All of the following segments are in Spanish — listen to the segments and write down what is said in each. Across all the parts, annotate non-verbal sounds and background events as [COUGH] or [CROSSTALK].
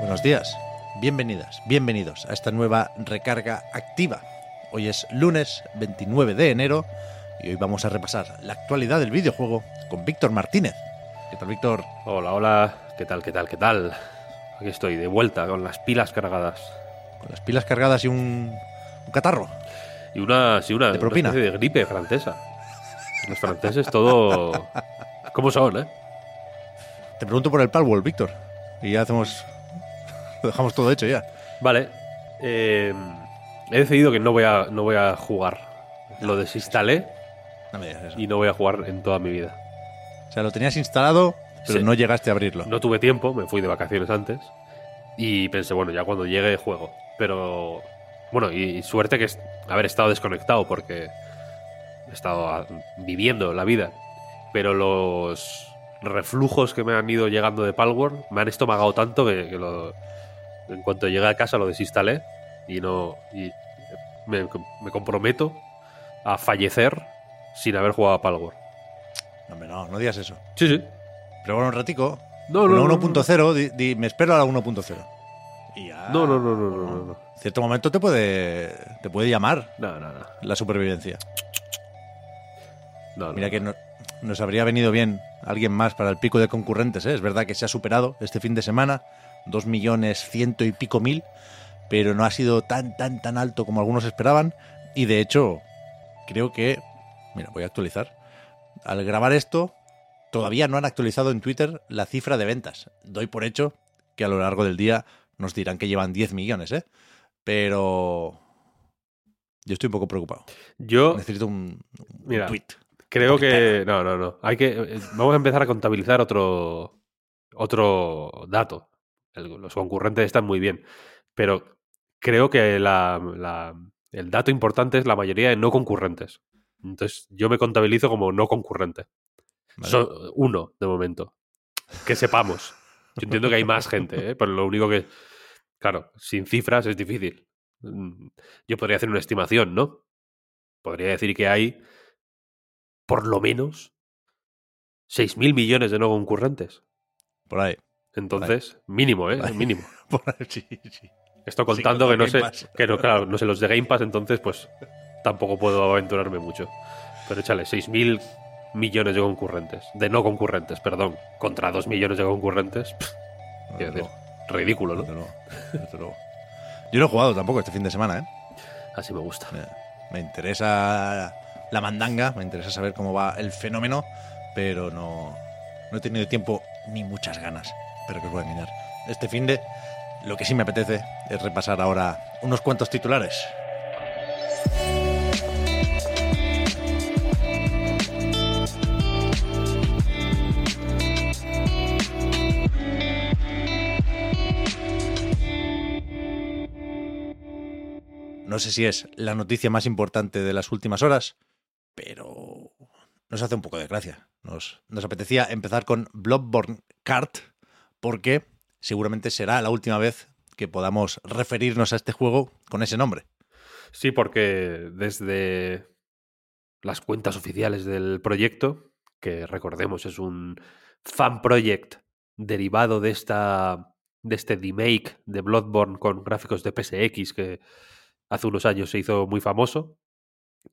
Buenos días, bienvenidas, bienvenidos a esta nueva recarga activa. Hoy es lunes 29 de enero y hoy vamos a repasar la actualidad del videojuego con Víctor Martínez. ¿Qué tal, Víctor? Hola, hola, ¿qué tal, qué tal, qué tal? Aquí estoy, de vuelta, con las pilas cargadas. Con las pilas cargadas y un, un catarro. Y una, sí, una, De propina. una especie de gripe francesa. Los franceses todo... [LAUGHS] ¿Cómo son, eh? Te pregunto por el Palworld, Víctor. Y ya hacemos. [LAUGHS] Lo dejamos todo hecho ya. Vale. eh, he decidido que no voy a, no voy a jugar. Lo desinstalé No me digas eso. y no voy a jugar en toda mi vida. O sea, lo tenías instalado, pero Sí. no llegaste a abrirlo. No tuve tiempo, me fui de vacaciones antes. Y pensé, bueno, ya cuando llegue juego. Pero. Bueno, y, suerte que es- haber estado desconectado porque he estado viviendo la vida. Pero los reflujos que me han ido llegando de Palworld me han estomagado tanto que, que lo- en cuanto llegué a casa lo desinstalé y no. Y me, me comprometo a fallecer sin haber jugado a Palworld. No, hombre, no, no digas eso. Sí, sí. Pero bueno, un ratico. No, no, no, no. 1.0, di- di, me espero a la 1.0. Y ya. No, no, no, no, no, no, no. En cierto momento te puede, te puede llamar No, no, no. la supervivencia. no, no, Mira no. que no- nos habría venido bien alguien más para el pico de concurrentes. ¿eh? Es verdad que se ha superado este fin de semana, dos millones ciento y pico mil, pero no ha sido tan, tan, tan alto como algunos esperaban. Y de hecho, creo que, mira, voy a actualizar. Al grabar esto, todavía no han actualizado en Twitter la cifra de ventas. Doy por hecho que a lo largo del día nos dirán que llevan 10 millones, ¿eh? Pero yo estoy un poco preocupado. Yo Necesito un, un Mira, tweet. creo que. No, no, no. Hay que. eh, Vamos a empezar a contabilizar otro. Otro dato. El- los concurrentes están muy bien. Pero creo que la, la- el dato importante es la mayoría de no concurrentes. Entonces, yo me contabilizo como no concurrente. uno, de momento. Que sepamos. Yo entiendo que hay más gente, ¿eh? pero lo único que. Claro, sin cifras es difícil. Mm, Yo podría hacer una estimación, ¿no? Podría decir que hay por lo menos 6.000 millones de no concurrentes. Por ahí. Entonces, mínimo, ¿eh? Mínimo. [LAUGHS] Sí, sí. Esto contando con que no sé, que no, claro, no sé los de Game Pass, entonces pues tampoco puedo aventurarme mucho. Pero échale, 6.000 millones de concurrentes, de no concurrentes, perdón, contra 2 millones de concurrentes, pff, ridículo, ¿no? Luego. Yo no he jugado tampoco este fin de semana, ¿eh? Así me gusta. Me, me interesa la mandanga, me interesa saber cómo va el fenómeno, pero no, no he tenido tiempo ni muchas ganas. Pero que a engañar. Este fin de lo que sí me apetece es repasar ahora unos cuantos titulares. No sé si es la noticia más importante de las últimas horas, pero nos hace un poco de gracia. Nos, nos apetecía empezar con Bloodborne Kart, porque seguramente será la última vez que podamos referirnos a este juego con ese nombre. Sí, porque desde las cuentas oficiales del proyecto, que recordemos es un fan project derivado de esta de este remake de Bloodborne con gráficos de PSX que hace unos años se hizo muy famoso.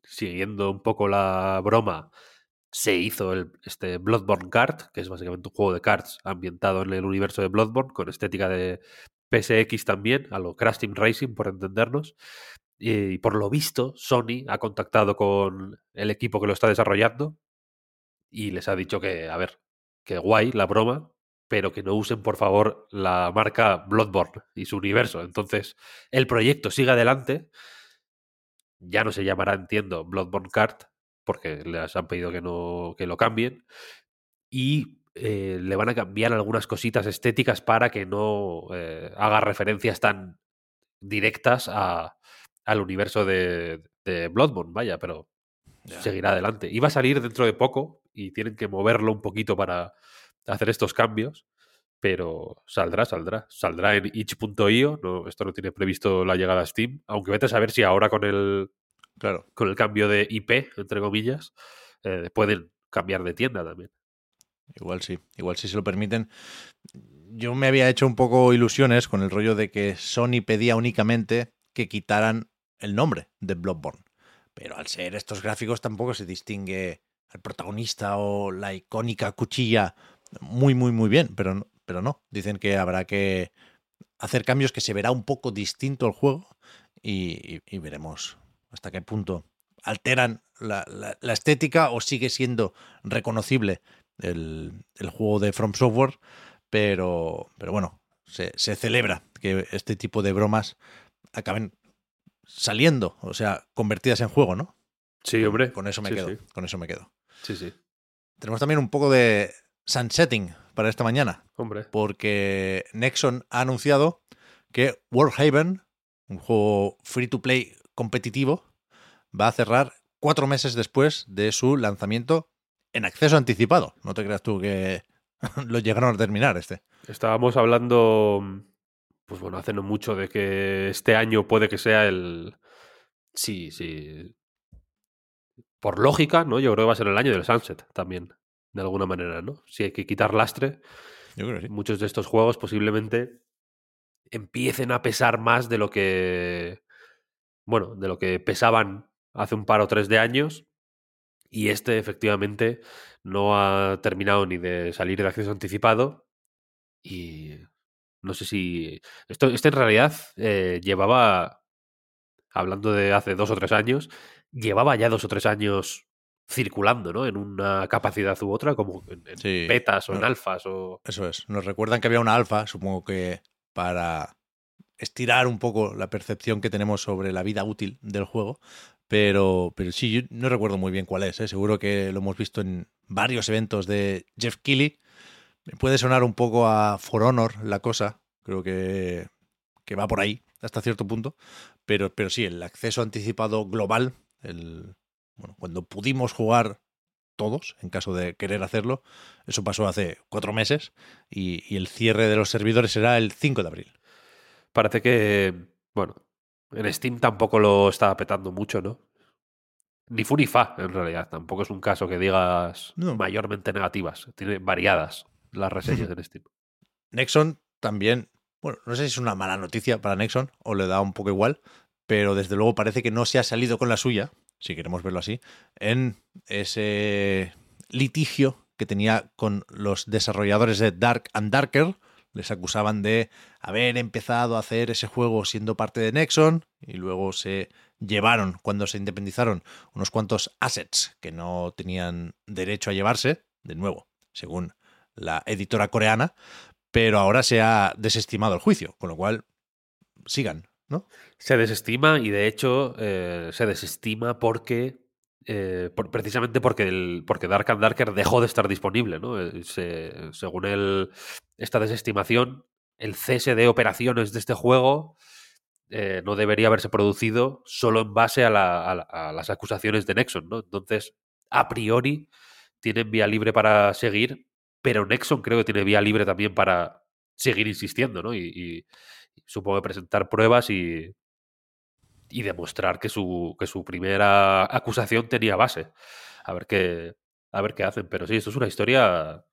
Siguiendo un poco la broma, se hizo el, este Bloodborne Kart, que es básicamente un juego de cards ambientado en el universo de Bloodborne, con estética de PSX también, a lo Crash Team Racing, por entendernos. Y por lo visto, Sony ha contactado con el equipo que lo está desarrollando y les ha dicho que, a ver, que guay la broma, pero que no usen, por favor, la marca Bloodborne y su universo. Entonces, el proyecto sigue adelante. Ya no se llamará, entiendo, Bloodborne Kart, porque les han pedido que no que lo cambien. Y eh, le van a cambiar algunas cositas estéticas para que no eh, haga referencias tan directas a, al universo de, de Bloodborne, vaya, pero seguirá adelante. Iba a salir dentro de poco y tienen que moverlo un poquito para hacer estos cambios, pero saldrá, saldrá. Saldrá en itch.io, no, esto no tiene previsto la llegada a Steam, aunque vete a saber si ahora con el, Claro. con el cambio de IP, entre comillas, eh, pueden cambiar de tienda también. Igual sí, igual sí se lo permiten. Yo me había hecho un poco ilusiones con el rollo de que Sony pedía únicamente que quitaran el nombre de Bloodborne. Pero al ser estos gráficos tampoco se distingue al protagonista o la icónica cuchilla muy, muy, muy bien. Pero, no- pero no, dicen que habrá que hacer cambios que se verá un poco distinto el juego y, y- y veremos hasta qué punto alteran la, la- la estética o sigue siendo reconocible el, el juego de From Software, pero, pero bueno, se, se celebra que este tipo de bromas acaben saliendo, o sea, convertidas en juego, ¿no? Sí, hombre. Con eso me Sí, quedo, sí. con eso me quedo. Sí, sí. Tenemos también un poco de sunsetting para esta mañana, Hombre. porque Nexon ha anunciado que Warhaven, un juego free to play competitivo, va a cerrar cuatro meses después de su lanzamiento en acceso anticipado. No te creas tú que [LAUGHS] lo llegaron a terminar este. Estábamos hablando, pues bueno, hace no mucho de que este año puede que sea el... Sí, sí. Por lógica, ¿no? Yo creo que va a ser el año del Sunset también, de alguna manera, ¿no? Si hay que quitar lastre, Yo creo que sí. muchos de estos juegos posiblemente empiecen a pesar más de lo que, bueno, de lo que pesaban hace un par o tres de años. Y este efectivamente no ha terminado ni de salir de acceso anticipado. Y no sé si... Esto, este en realidad eh, llevaba, hablando de hace dos o tres años, llevaba ya dos o tres años circulando, ¿no? En una capacidad u otra, como en, en Sí, betas o en no. alfas o... Eso es. Nos recuerdan que había una alfa, supongo que para estirar un poco la percepción que tenemos sobre la vida útil del juego. Pero, pero sí, yo no recuerdo muy bien cuál es. ¿eh? Seguro que lo hemos visto en varios eventos de Jeff Keighley. Puede sonar un poco a For Honor la cosa. Creo que, que va por ahí hasta cierto punto. Pero, pero sí, el acceso anticipado global, el, bueno, cuando pudimos jugar todos, en caso de querer hacerlo, eso pasó hace cuatro meses y, y el cierre de los servidores será el 5 de abril. Parece que, bueno, en Steam tampoco lo está petando mucho, ¿no? Ni fu ni fa, en realidad. Tampoco es un caso que digas No. mayormente negativas. Tiene variadas las reseñas en Steam. [LAUGHS] Nexon también, bueno, no sé si es una mala noticia para Nexon o le da un poco igual, pero desde luego parece que no se ha salido con la suya, si queremos verlo así, en ese litigio que tenía con los desarrolladores de Dark and Darker. Les acusaban de haber empezado a hacer ese juego siendo parte de Nexon y luego se llevaron, cuando se independizaron, unos cuantos assets que no tenían derecho a llevarse, de nuevo, según la editora coreana, pero ahora se ha desestimado el juicio, con lo cual sigan, ¿no? Se desestima y de hecho eh, se desestima porque eh, precisamente porque, el, porque Dark and Darker dejó de estar disponible. ¿no? Eh, se- según el, esta desestimación, el cese de operaciones de este juego eh, no debería haberse producido solo en base a, la- a la- a las acusaciones de Nexon. ¿no? Entonces, a priori, tienen vía libre para seguir, pero Nexon creo que tiene vía libre también para seguir insistiendo, ¿no? Y supongo que presentar pruebas y, y demostrar que su, que su primera acusación tenía base. A ver qué, a ver qué hacen. Pero sí, esto es una historia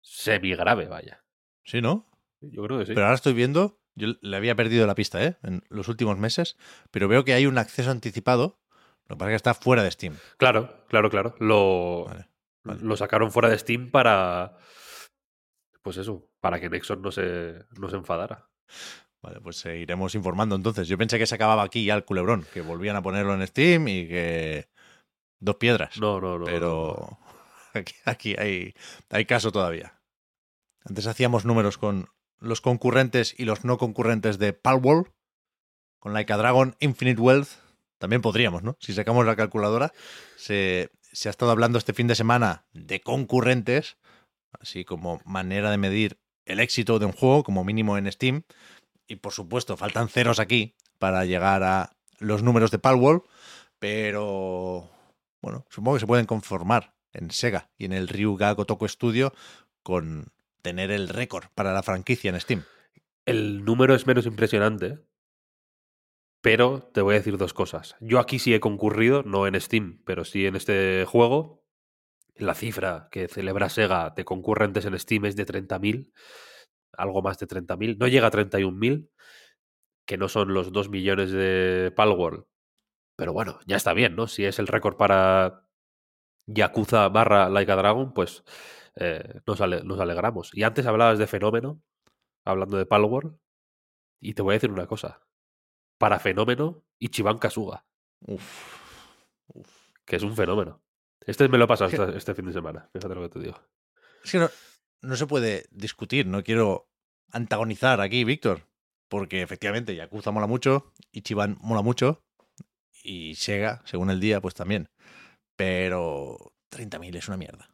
semi grave, vaya. Sí, ¿no? Yo creo que sí. Pero ahora estoy viendo, yo le había perdido la pista, ¿eh? En los últimos meses, pero veo que hay un acceso anticipado, lo que pasa es que está fuera de Steam. Claro, claro, claro. Lo, Vale, vale. lo sacaron fuera de Steam para. Pues eso, para que Nexon no se, no se enfadara. Vale, pues seguiremos informando entonces. Yo pensé que se acababa aquí ya el culebrón, que volvían a ponerlo en Steam y que dos piedras. No, no, no. no, no. pero [LAUGHS] aquí, aquí hay, hay caso todavía. Antes hacíamos números con los concurrentes y los no concurrentes de Palworld, con Like a Dragon, Infinite Wealth, también podríamos, ¿no? Si sacamos la calculadora, se, se ha estado hablando este fin de semana de concurrentes, así como manera de medir el éxito de un juego, como mínimo en Steam. Y por supuesto, faltan ceros aquí para llegar a los números de Palworld, pero bueno, supongo que se pueden conformar en Sega y en el Ryuga Gotoku Studio con tener el récord para la franquicia en Steam. El número es menos impresionante, pero te voy a decir dos cosas. Yo aquí sí he concurrido, no en Steam, pero sí en este juego. La cifra que celebra Sega de concurrentes en Steam es de 30.000, algo más de 30.000. No llega a 31.000, que no son los 2 millones de Palworld. Pero bueno, ya está bien, ¿no? Si es el récord para Yakuza barra Laika Dragon, pues eh, nos, ale- nos alegramos. Y antes hablabas de fenómeno, hablando de Palworld, y te voy a decir una cosa. Para fenómeno, Ichiban Kasuga, Uf, uf. que es un fenómeno. Este me lo he pasado Es que- este, este fin de semana, fíjate lo que te digo. Es que no, no se puede discutir, no quiero antagonizar aquí, Víctor, porque efectivamente Yakuza mola mucho, Ichiban mola mucho, y Sega, según el día, pues también. Pero 30.000 es una mierda.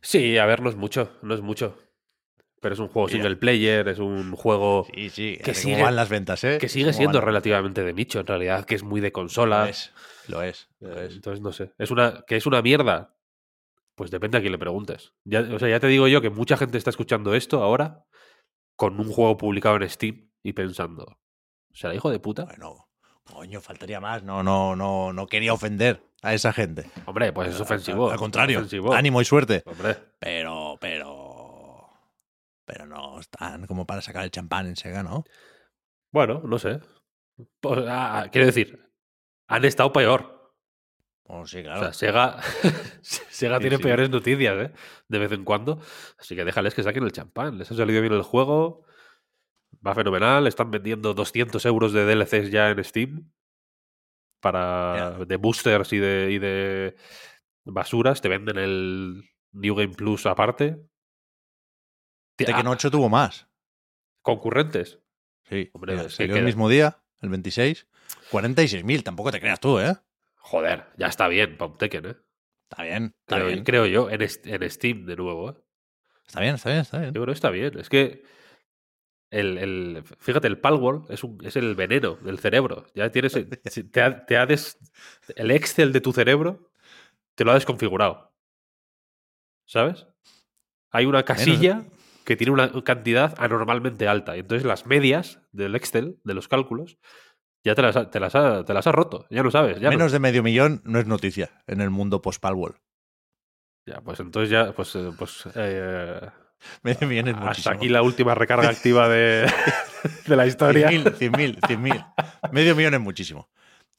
Sí, a ver, no es mucho, no es mucho. Pero es un juego Mira. single player, es un juego Sí, sí, Que sigue- van las ventas, ¿eh? que sigue siendo van. relativamente de nicho, en realidad, que es muy de Lo consola. es, lo es, lo es. Entonces, no sé. ¿Es una, ¿Que es una mierda? Pues depende a quién le preguntes. Ya, o sea, ya te digo yo que mucha gente está escuchando esto ahora con un juego publicado en Steam y pensando, ¿será hijo de puta? Bueno, coño, faltaría más. No, no, no, no quería ofender a esa gente. Hombre, pues es ofensivo. Al, contrario, ofensivo. ánimo y suerte. Hombre, Pero, pero. Pero no están como para sacar el champán en Sega, ¿no? bueno, no sé. Pues, ah, quiero decir, han estado peor. Sí, O claro. sea, Sega, [LAUGHS] Sega Sí, tiene sí. peores noticias, ¿eh? De vez en cuando. Así que déjales que saquen el champán. Les ha salido bien el juego. Va fenomenal. Están vendiendo 200 euros de DLCs ya en Steam. Para. De boosters y de, y de basuras. Te venden el New Game Plus aparte. Tekken Ah, 8 tuvo más. concurrentes. Sí. Hombre, mira, salió el mismo día, el 26. 46.000, tampoco te creas tú, ¿eh? Joder, ya está bien un Tekken, ¿eh? Está bien, está Creo, bien. creo yo. En, en Steam, de nuevo, ¿eh? Está bien, está bien, está bien. Yo creo que está bien. Es que. El, el- fíjate, el Palworld es, un, es el veneno del cerebro. Ya tienes. [LAUGHS] si te ha, te ha des- el Excel de tu cerebro te lo ha desconfigurado. ¿Sabes? Hay una casilla que tiene una cantidad anormalmente alta. Y entonces las medias del Excel, de los cálculos, ya te las ha, te las ha, te las ha roto. Ya no sabes. Ya no- Menos de medio millón no es noticia en el mundo post-Palworld. ya, pues entonces ya. Pues, eh, pues eh, Medio millón es hasta muchísimo. aquí la última recarga activa de, [LAUGHS] de la historia. 100.000, 100.000, 100.000. Medio millón es muchísimo.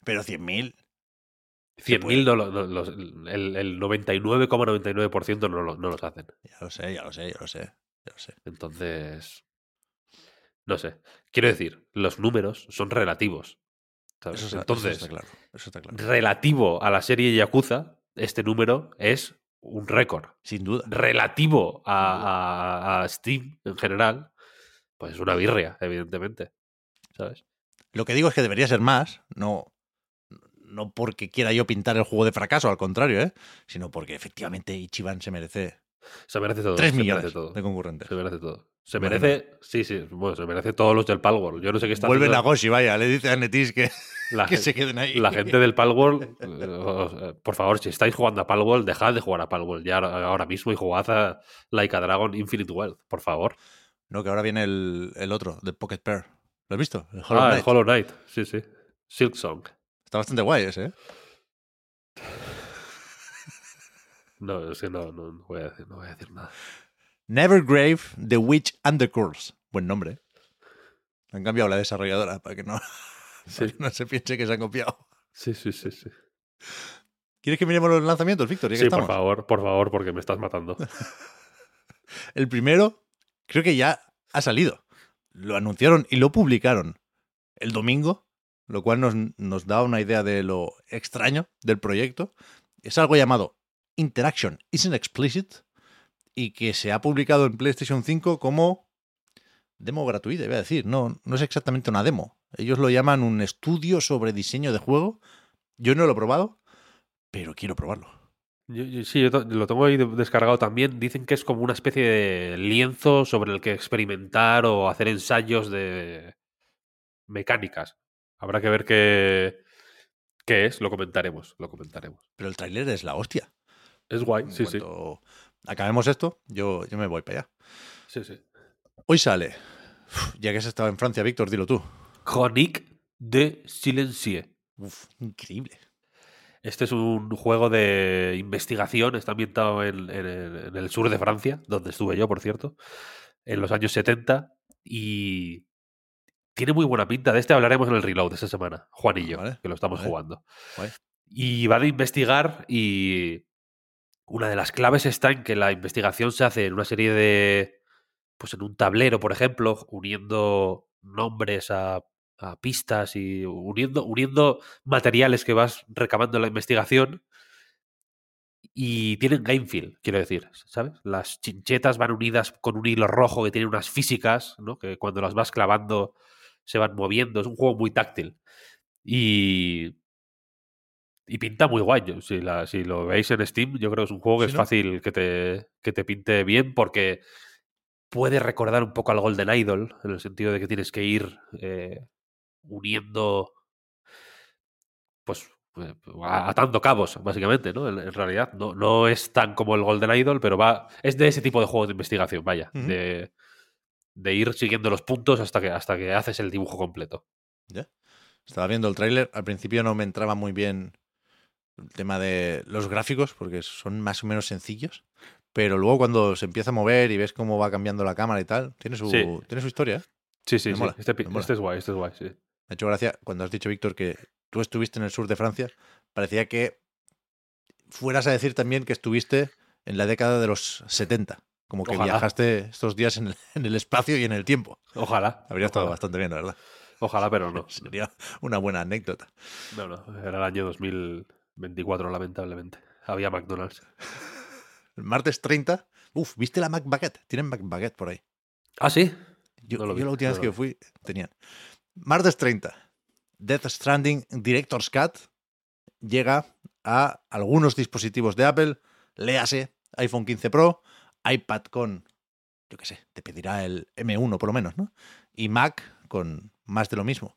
Pero 100.000, 100.000 no, lo- el, el 99,99% no, lo- no los hacen. ya lo sé, ya lo sé, ya lo sé. Ya lo sé. Entonces, no sé. Quiero decir, los números son relativos. ¿sabes? Eso, está- Entonces, eso está claro. Eso está claro. relativo a la serie Yakuza, este número es un récord. Sin duda. Relativo a, a- a Steam en general, pues es una birria, evidentemente. ¿Sabes? Lo que digo es que debería ser más, no, no porque quiera yo pintar el juego de fracaso, al contrario, ¿eh? sino porque efectivamente Ichiban se merece Se merece todo. 3 se millones todo. de concurrentes. Se merece todo. Se Bueno. merece, sí, sí, bueno, se merece todos los del Palworld. Yo no sé qué está Vuelven a haciendo Goshi, vaya, le dice a Netis que, la, que se queden ahí. la gente del Palworld. eh, por favor, si estáis jugando a Palworld, dejad de jugar a Palworld ya ahora- mismo y jugad a Like a Dragon Infinite Wealth, por favor. No, que ahora viene el, el otro, de Pocket Pair. ¿Lo has visto? El Hollow ah, Knight. el Hollow Knight, sí, sí. Silk Song. Está bastante guay ese, ¿eh? No, es que no, no, no voy a decir, no voy a decir nada. Nevergrave, The Witch and the Curse. Buen nombre. Han cambiado la desarrolladora para que no, [LAUGHS] Sí, para que no se piense que se han copiado. sí, sí, sí. sí. ¿Quieres que miremos los lanzamientos, Víctor? Sí, por favor, por favor, porque me estás matando. [LAUGHS] [LAUGHS] El primero, creo que ya ha salido. Lo anunciaron y lo publicaron el domingo, lo cual nos, nos da una idea de lo extraño del proyecto. Es algo llamado Interaction Isn't Explicit y que se ha publicado en PlayStation 5 como demo gratuita, iba a decir. No, no es exactamente una demo. Ellos lo llaman un estudio sobre diseño de juego Yo no lo he probado, pero quiero probarlo. Yo- yo- sí, yo lo tengo ahí de- descargado también. Dicen que es como una especie de lienzo sobre el que experimentar o hacer ensayos de mecánicas. Habrá que ver qué, qué es, lo comentaremos, lo comentaremos. Pero el tráiler es la hostia. Es guay, En sí, sí, acabemos esto, yo, yo me voy para allá. sí, sí. Hoy sale, uf, ya que has estado en Francia, Víctor, dilo tú. Chronique de Silencieux. Uf, increíble. Este es un juego de investigación, está ambientado en, en el, en el sur de Francia, donde estuve yo, por cierto, en los años 70, y tiene muy buena pinta. De este hablaremos en el reload esta semana, Juan y yo, Vale, que lo estamos vale. jugando. Guay. Y va de investigar y una de las claves está en que la investigación se hace en una serie de, pues en un tablero, por ejemplo, uniendo nombres a, a pistas y uniendo, uniendo materiales que vas recabando en la investigación y tienen game feel, quiero decir, ¿sabes? Las chinchetas van unidas con un hilo rojo que tiene unas físicas, ¿no? Que cuando las vas clavando se van moviendo. Es un juego muy táctil. Y. Y pinta muy guay. Yo- Si, la- si lo veis en Steam, yo creo que es un juego que Sí, es ¿no? fácil que te, que te pinte bien porque puede recordar un poco al Golden Idol, en el sentido de que tienes que ir eh, uniendo. Pues. eh, atando cabos, básicamente, ¿no? En, en realidad. No, no es tan como el Golden Idol, pero va. Es de ese tipo de juego de investigación, vaya. De, de ir siguiendo los puntos hasta que, hasta que haces el dibujo completo. ¿Ya? Estaba viendo el tráiler, al principio no me entraba muy bien el tema de los gráficos, porque son más o menos sencillos, pero luego cuando se empieza a mover y ves cómo va cambiando la cámara y tal, tiene su, Sí. tiene su historia. ¿eh? Sí, sí, sí. mola, Este, mola. este es guay, este es guay, sí. Me ha hecho gracia cuando has dicho, Víctor, que tú estuviste en el sur de Francia, parecía que fueras a decir también que estuviste en la década de los 70, como que Ojalá. viajaste estos días en el, en el espacio y en el tiempo. Ojalá. Habría estado ojalá, bastante bien, la verdad. Ojalá, pero no. [LAUGHS] Sería una buena anécdota. No, no. Era el año 2024, lamentablemente. Había McDonald's. [LAUGHS] El martes 30, uff, ¿viste la McBaguette? Tienen McBaguette por ahí. Ah, sí. Yo, No yo vi, la última no vez que fui, tenían. Martes 30, Death Stranding Director's Cut llega a algunos dispositivos de Apple, léase iPhone 15 Pro, iPad con, yo qué sé, te pedirá el M1 por lo menos, ¿no? Y Mac con más de lo mismo.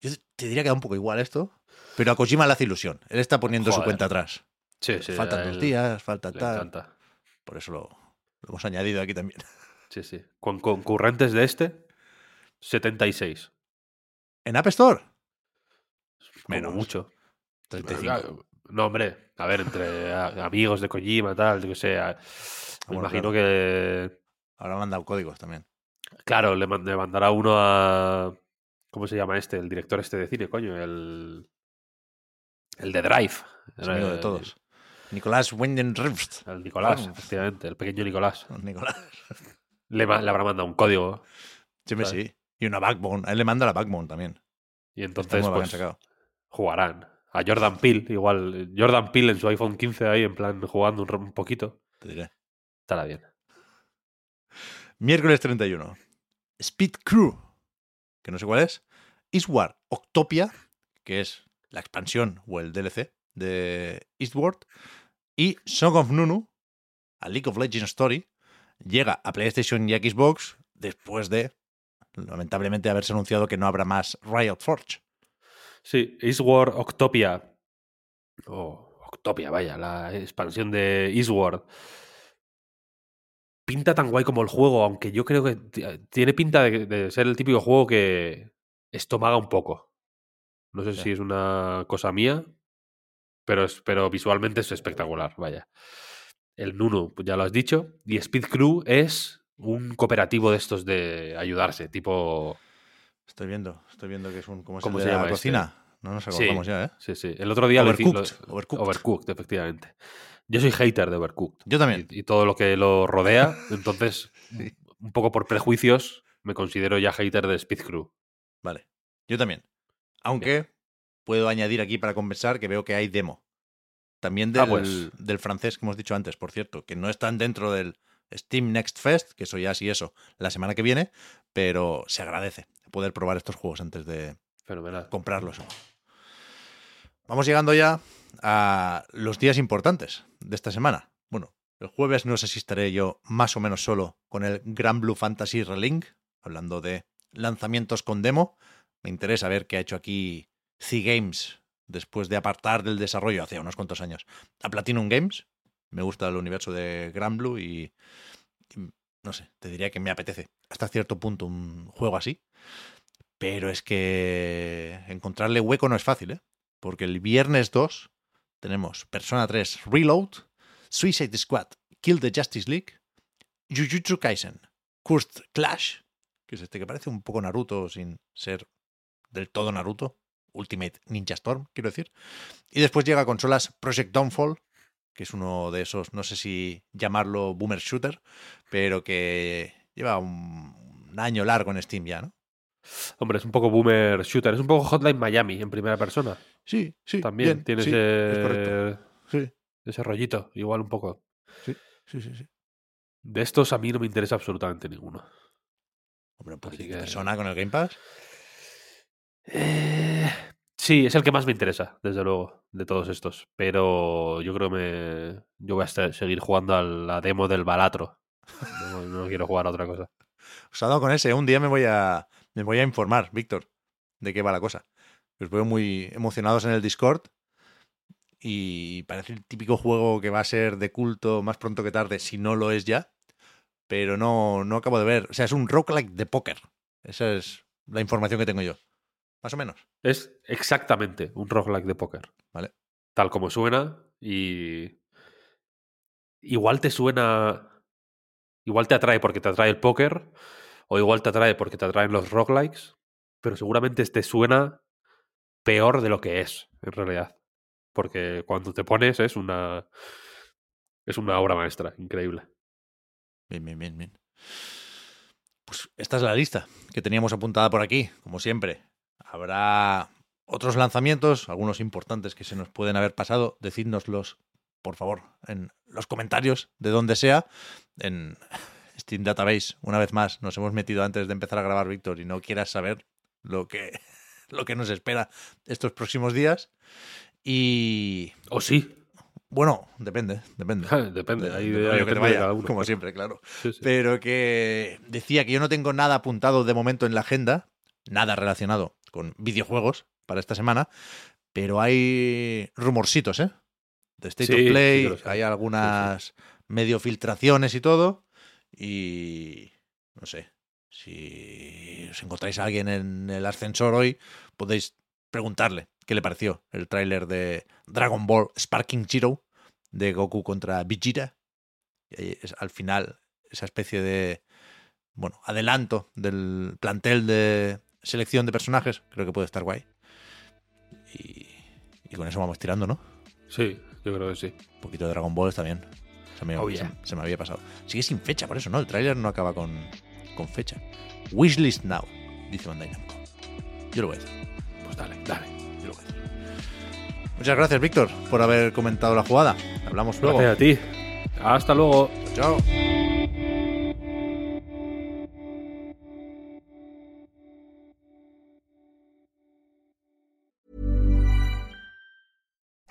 Yo te diría que da un poco igual esto, pero a Kojima le hace ilusión. Él está poniendo su cuenta atrás. Sí, sí. Faltan dos días, falta Le tal. encanta. Por eso lo, lo hemos añadido aquí también. [LAUGHS] Sí, sí. Con concurrentes de este, 76. En App Store, Como Menos. mucho. 35. No, hombre. A ver, entre amigos de Kojima, tal, yo que sé. Me Bueno, imagino claro. que. Ahora dado códigos también. Claro, le mandará uno a. ¿Cómo se llama este? El director este de cine, coño. El. El de Drive. Es amigo de todos. Nicolás Wendenrifst. El Nicolás, efectivamente. El pequeño Nicolás. [LAUGHS] Nicolás. Le, le habrá mandado un código. Siempre Vale. sí. Y una Backbone. A él le manda la Backbone también. Y entonces, pues, jugarán. A Jordan Peele, igual. Jordan Peele en su iPhone 15 ahí, en plan, jugando un, poquito. Te diré. Estará bien. Miércoles 31. Speed Crew. Que no sé cuál es. Eastward Octopia. Que es la expansión o el DLC de Eastward. Y Song of Nunu. A League of Legends Story. Llega a PlayStation y Xbox después de, lamentablemente, haberse anunciado que no habrá más Riot Forge. Sí, Eastward Octopia. O Octopia, vaya, la expansión de Eastward. Pinta tan guay como el juego, aunque yo creo que tiene pinta de, de ser el típico juego que estomaga un poco. No sé si es una cosa mía, pero, es, pero visualmente es espectacular, vaya. El Nunu, pues ya lo has dicho. Y Speed Crew es un cooperativo de estos de ayudarse, tipo Estoy viendo, estoy viendo que es un. ¿Cómo, es ¿Cómo el se de la llama este? cocina? No nos Sí. acordamos ya, ¿eh? Sí, sí. El otro día lo hice- lo- Overcooked, Overcooked. Overcooked, efectivamente. Yo soy hater de Overcooked. Yo también. Y, y todo lo que lo rodea. [LAUGHS] Entonces, Sí. un poco por prejuicios, me considero ya hater de Speed Crew. Vale. Yo también. Aunque puedo añadir aquí para compensar que veo que hay demo. También del, Ah, pues. del francés que hemos dicho antes, por cierto, que no están dentro del Steam Next Fest, que eso ya sí eso, la semana que viene, pero se agradece poder probar estos juegos antes de Fenomenal. comprarlos. vamos llegando ya a los días importantes de esta semana. Bueno, el jueves no sé si estaré yo más o menos solo con el Grand Blue Fantasy Relink, hablando de lanzamientos con demo. Me interesa ver qué ha hecho aquí C-Games después de apartar del desarrollo hace unos cuantos años a Platinum Games. Me gusta el universo de Grand Blue y, y no sé, te diría que me apetece hasta cierto punto un juego así. Pero es que encontrarle hueco no es fácil, ¿eh? Porque el viernes 2 tenemos Persona 3 Reload, Suicide Squad Kill the Justice League, Jujutsu Kaisen Cursed Clash, que es este que parece un poco Naruto sin ser del todo Naruto, Ultimate Ninja Storm, quiero decir. Y después llega a consolas Project Downfall, que es uno de esos, no sé si llamarlo boomer shooter, pero que lleva un, un año largo en Steam ya, ¿no? Hombre, es un poco boomer shooter. Es un poco Hotline Miami en primera persona. Sí, sí. También bien, tiene sí, ese, es correcto. Sí, ese rollito, igual un poco. sí, sí, sí, sí. De estos a mí no me interesa absolutamente ninguno. Hombre, un poquito que- persona con el Game Pass. Eh, sí, es el que más me interesa, desde luego, de todos estos. Pero yo creo que me, yo voy a estar- seguir jugando a la demo del Balatro. No, no quiero jugar a otra cosa. Os ha dado con ese. Un día me voy a, me voy a informar, Víctor, de qué va la cosa. Os veo muy emocionados en el Discord y parece el típico juego que va a ser de culto más pronto que tarde, si no lo es ya. Pero no, no acabo de ver. O sea, es un roguelike de póker. Esa es la información que tengo yo. Más o menos. Es exactamente un roguelike de póker. Vale. Tal como suena y... Igual te suena... Igual te atrae porque te atrae el póker o igual te atrae porque te atraen los roguelikes, pero seguramente te suena peor de lo que es, en realidad. Porque cuando te pones es una... Es una obra maestra, increíble. Bien, bien, bien, bien. Pues esta es la lista que teníamos apuntada por aquí, como siempre. Habrá otros lanzamientos, algunos importantes que se nos pueden haber pasado. Decídnoslos, por favor, en los comentarios de donde sea. En Steam Database, una vez más, nos hemos metido antes de empezar a grabar, Víctor, y no quieras saber lo que, [LAUGHS] lo que nos espera estos próximos días. Y O sí, bueno, depende, depende. [LAUGHS] depende. Ahí de- rollo que te depende de vaya, cada uno. como siempre, claro. Sí, sí. Pero que decía que yo no tengo nada apuntado de momento en la agenda, nada relacionado con videojuegos para esta semana, pero hay rumorcitos, ¿eh? De State Sí, of Play, hay. algunas medio filtraciones y todo, y no sé, si os encontráis a alguien en el ascensor hoy, podéis preguntarle qué le pareció el tráiler de Dragon Ball Sparking Zero de Goku contra Vegeta. Y ahí es, al final, esa especie de bueno, adelanto del plantel de selección de personajes, creo que puede estar guay. Y, y con eso vamos tirando, ¿no? Sí, yo creo que sí. Un poquito de Dragon Ball está bien. Se me, Oh, se me había pasado. Sigue sin fecha, por eso, ¿no? El tráiler no acaba con, con fecha. Wishlist now, dice Bandai Namco. Yo lo voy a decir. Pues dale, dale. Yo lo voy a decir. Muchas gracias, Víctor, por haber comentado la jugada. Hablamos luego. Gracias a ti. Hasta luego. Chao.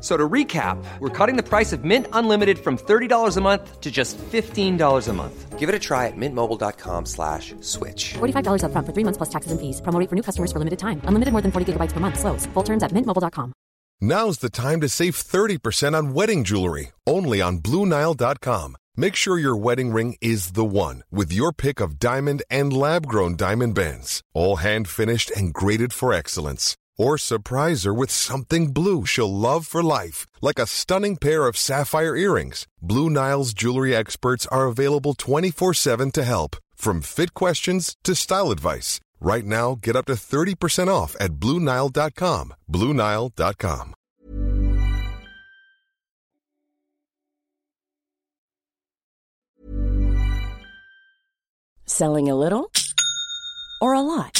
F- So to recap, we're cutting the price of Mint Unlimited from $30 a month to just $15 a month. Give it a try at mintmobile.com slash switch. $45 upfront for three months plus taxes and fees. Promo for new customers for limited time. Unlimited more than 40 gigabytes per month. Slows. Full terms at mintmobile.com. Now's the time to save 30% on wedding jewelry, only on BlueNile.com. Make sure your wedding ring is the one with your pick of diamond and lab grown diamond bands, all hand finished and graded for excellence. Or surprise her with something blue she'll love for life, like a stunning pair of sapphire earrings. Blue Nile's jewelry experts are available 24 7 to help, from fit questions to style advice. Right now, get up to 30% off at BlueNile.com. BlueNile.com. Selling a little or a lot?